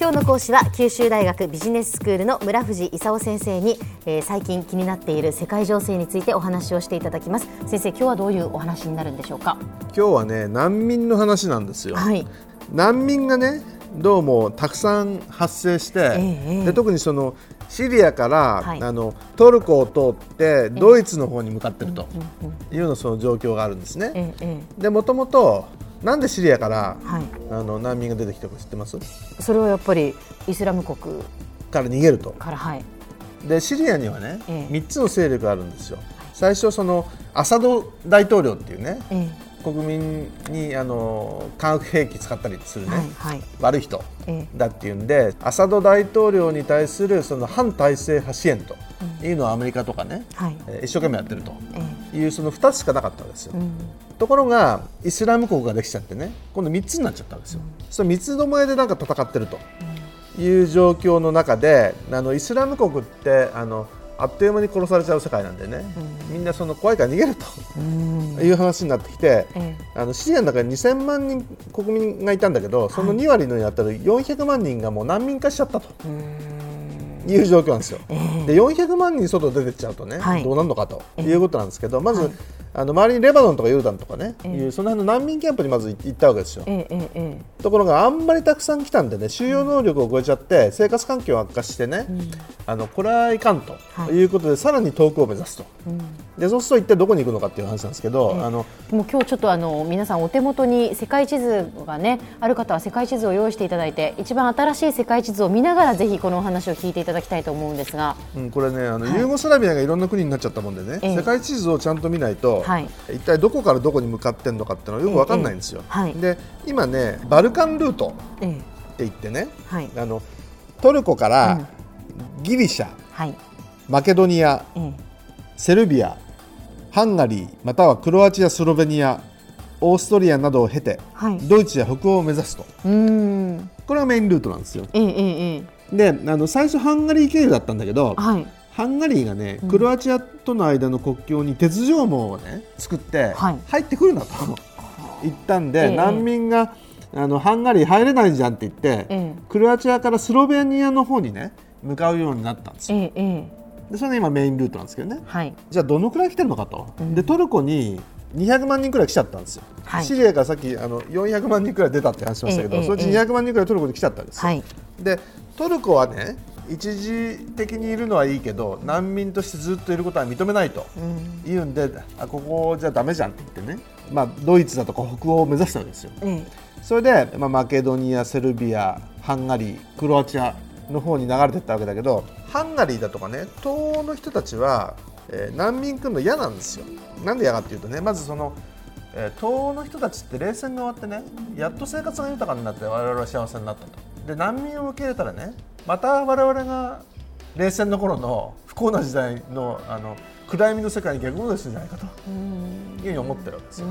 今日の講師は九州大学ビジネススクールの村藤勲先生に、えー、最近気になっている世界情勢についてお話をしていただきます。先生今日はどういうお話になるんでしょうか？今日はね難民の話なんですよ、はい、難民がねどうもたくさん発生して、えで特にそのシリアから、はい、あのトルコを通ってドイツの方に向かっているというのその状況があるんですね。でもともとなんでシリアから、はい、あの難民が出てきたか知ってます？それはやっぱりイスラム国から逃げると。からはい、でシリアにはね、ええ、3つの勢力があるんですよ。最初そのアサド大統領っていうね、ええ、国民にあの化学兵器使ったりするね、はいはい、悪い人だっていうんで、アサド大統領に対するその反体制派支援というのをアメリカとかね、はい、一生懸命やってるという、その2つしかなかったんですよ。うんところがイスラム国ができちゃってね今度3つになっちゃったんですよ。うん、その三つどもえでなんか戦ってるという状況の中であのイスラム国ってあのあっという間に殺されちゃう世界なんでね、うん、みんなその怖いから逃げると。いう話になってきて、うん、あのシリアの中に2000万人国民がいたんだけどその2割のに当たる400万人がもう難民化しちゃったと。いう状況なんですよ。えー、で400万人外出てっちゃうとね、はい、どうなるのかということなんですけど、まず、はいあの周りにレバノンとかヨルダンとかね、えー、いうその辺の難民キャンプにまず行ったわけですよ、えーえー、ところがあんまりたくさん来たんでね収容能力を超え。ちゃって生活環境を悪化してね、うん、あのこれはいかんということで、はい、さらに遠くを目指すと、うん、でそうすると一体どこに行くのかっていう話なんですけど、あのもう今日ちょっとあの皆さんお手元に世界地図がねある方は世界地図を用意していただいて一番新しい世界地図を見ながらぜひこのお話を聞いていただきたいと思うんですが、うん、これねあの、はい、ユーゴスラビアがいろんな国になっちゃったもんでね、世界地図をちゃんと見ないと、はい、一体どこからどこに向かってんのかっていうのはよく分かんないんですよ。はい、で今ねバルカンルートって言ってね、はい、あのトルコからギリシャ、はい、マケドニア、セルビアハンガリーまたはクロアチアスロベニアオーストリアなどを経て、はい、ドイツや北欧を目指すと。これがメインルートなんですよ。えええ、であの最初ハンガリー経由だったんだけど、はい、ハンガリーがね、クロアチアとの間の国境に鉄条網をね作って入ってくるなと 言ったんで、難民があのハンガリー入れないじゃんって言って、クロアチアからスロベニアの方にね向かうようになったんですよ。でそれが今メインルートなんですけどね、はい、じゃあどのくらい来てるのかと、うん、でトルコに200万人くらい来ちゃったんですよ、はい、シリアからさっきあの400万人くらい出たって話しましたけど、ええ、そのうち200万人くらいトルコに来ちゃったんですよ、はい、でトルコはね一時的にいるのはいいけど難民としてずっといることは認めないと言うん。で、うん、あここじゃだめじゃんって言ってね、まあ、ドイツだとか北欧を目指したわけですよ、うん、それで、まあ、マケドニア、セルビアハンガリー、クロアチアの方に流れてったわけだけどハンガリーだとかね東欧の人たちは、えー、難民来るの嫌なんですよ。なんで嫌かっていうとねまずそのえー、東欧の人たちって冷戦が終わってねやっと生活が豊かになって我々は幸せになったとで難民を受け入れたらねまた我々が冷戦の頃の不幸な時代のあの暗闇の世界に逆戻りするんじゃないかと。いうふうに思ってるわけですよ。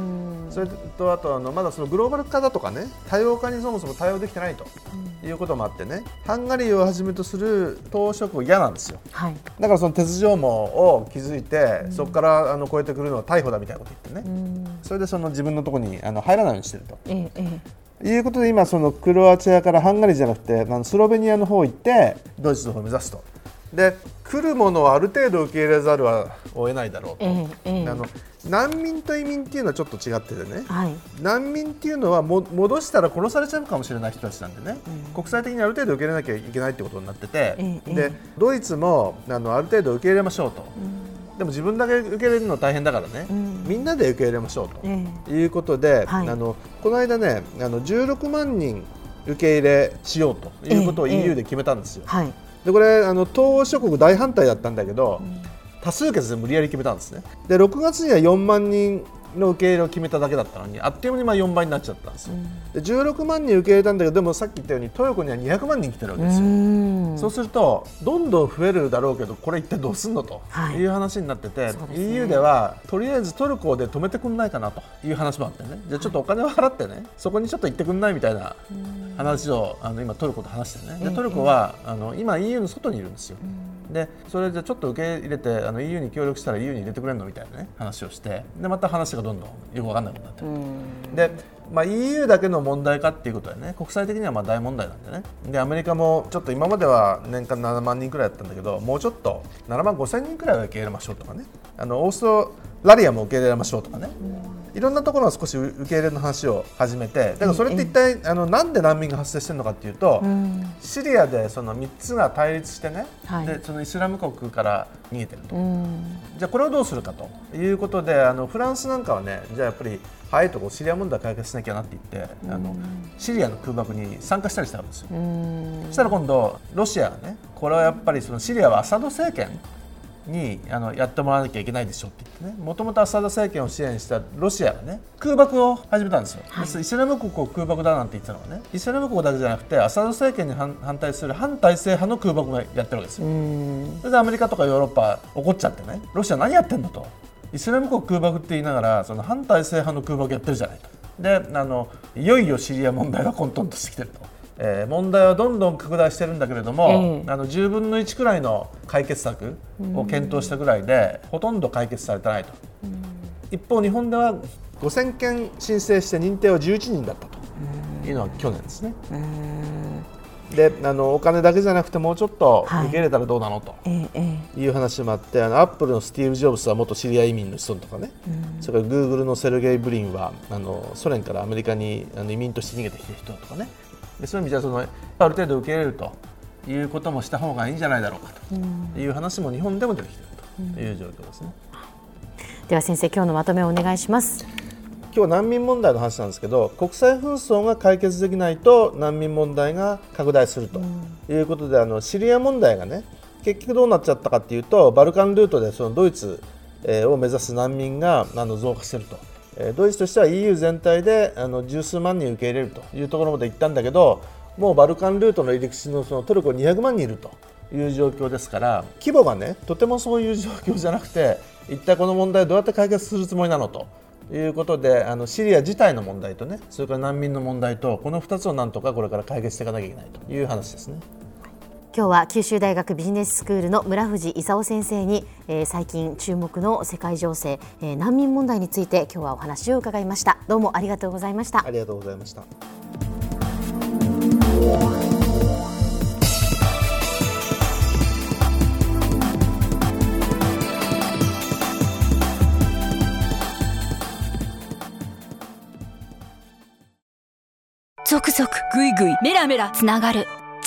それとあとあのまだそのグローバル化だとかね多様化にそもそも対応できてないということもあってねハンガリーをはじめとする当職は嫌なんですよ、はい、だからその鉄条網を築いてそこからあの越えてくるのは逮捕だみたいなこと言ってね。それでその自分のところにあの入らないようにしてると。ええいうことで今そのクロアチアからハンガリーじゃなくてあのスロベニアの方行ってドイツの方を目指すと。で来るものをある程度受け入れざるはを得ないだろうと、ええ、あの難民と移民っていうのはちょっと違っててね、はい、難民っていうのはも戻したら殺されちゃうかもしれない人たちなんでね、うん、国際的にある程度受け入れなきゃいけないってことになってて、え、でドイツもあのある程度受け入れましょうと。うん。でも自分だけ受け入れるの大変だからね、うん、みんなで受け入れましょうということで、はい、あのこの間ねあの16万人受け入れしようということを EU で決めたんですよ。はいでこれあの東欧諸国大反対だったんだけど、うん、多数決で無理やり決めたんですね。で6月には4万人の受け入れを決めただけだったのにあっという間にまあ4倍になっちゃったんですよ、うん、で16万人受け入れたんだけどでもさっき言ったようにトヨコには200万人来てるわけですよ。そうするとどんどん増えるだろうけどこれ一体どうすんのとい。う話になってて、はい、EU ではとりあえずトルコで止めてくんないかなという話もあってね。じゃあちょっとお金を払ってねそこにちょっと行ってくんないみたいな話をあの今トルコと話してね。でトルコはあの今 EU の外にいるんですよ。でそれでちょっと受け入れてあの EU に協力したら EU に入れてくれるのみたいなね話をしてでまた話がどんどんよく分かんなくなってでまあ、EU だけの問題かっていうことでね。国際的にはまあ大問題なんでね。でアメリカもちょっと今までは年間7万人くらいだったんだけどもうちょっと7万5千人くらいは受け入れましょうとかね。あのオーストラリアも受け入れましょうとかね、いろんなところは少し受け入れの話を始めてだからそれって一体、あのなんで難民が発生してるのかっていうと、シリアでその3つが対立してね、はい、でそのイスラム国から逃げてると、じゃあこれをどうするかと。いうことであのフランスなんかはねじゃあやっぱり早いとこシリア問題解決しなきゃなって言って、あのシリアの空爆に参加したりしたんですよ。そしたら今度ロシアがねこれはやっぱりそのシリアはアサド政権にあのやってもらわなきゃいけないでしょって言ってね。もともとアサド政権を支援したロシアがね空爆を始めたんですよ、はい、イスラム国を空爆だなんて言ってたのはね。イスラム国だけじゃなくてアサド政権に反対する反体制派の空爆がやってるわけですよ。それでアメリカとかヨーロッパ怒っちゃってね。ロシア何やってんだと。イスラム国空爆って言いながらその反体制派の空爆やってるじゃないと。であのいよいよシリア問題が混沌としてきてると。えー、問題はどんどん拡大してるんだけれども、えー、あの10分の1くらいの解決策を検討したぐらいで、ほとんど解決されてないと、一方、日本では5000件申請して認定は11人だったと。いうのは去年ですね。であのお金だけじゃなくてもうちょっと受け入れたらどうなの、という話もあってあのアップルのスティーブ・ジョブスは元シリア移民の人とかね、それからグーグルのセルゲイ・ブリンはあのソ連からアメリカにあの移民として逃げてきた人とかねでそういう意味じゃそのある程度受け入れるということもした方がいいんじゃないだろうかという話も日本でも出てきているという状況ですね。では先生今日のまとめをお願いします。今日難民問題の話なんですけど国際紛争が解決できないと難民問題が拡大するということで、あのシリア問題がね結局どうなっちゃったかというとバルカンルートでそのドイツを目指す難民があの増加しているとドイツとしては EU 全体であの十数万人受け入れるというところまで行ったんだけどもうバルカンルートの入り口のそのトルコ200万人いるという状況ですから規模がねとてもそういう状況じゃなくて一体この問題どうやって解決するつもりなのということであのシリア自体の問題とねそれから難民の問題とこの2つをなんとかこれから解決していかなきゃいけないという話ですね。今日は九州大学ビジネススクールの村藤勲先生に、えー、最近注目の世界情勢、えー、難民問題について今日はお話を伺いました。どうもありがとうございました。ありがとうございました。続々ぐいぐいメラメラつながる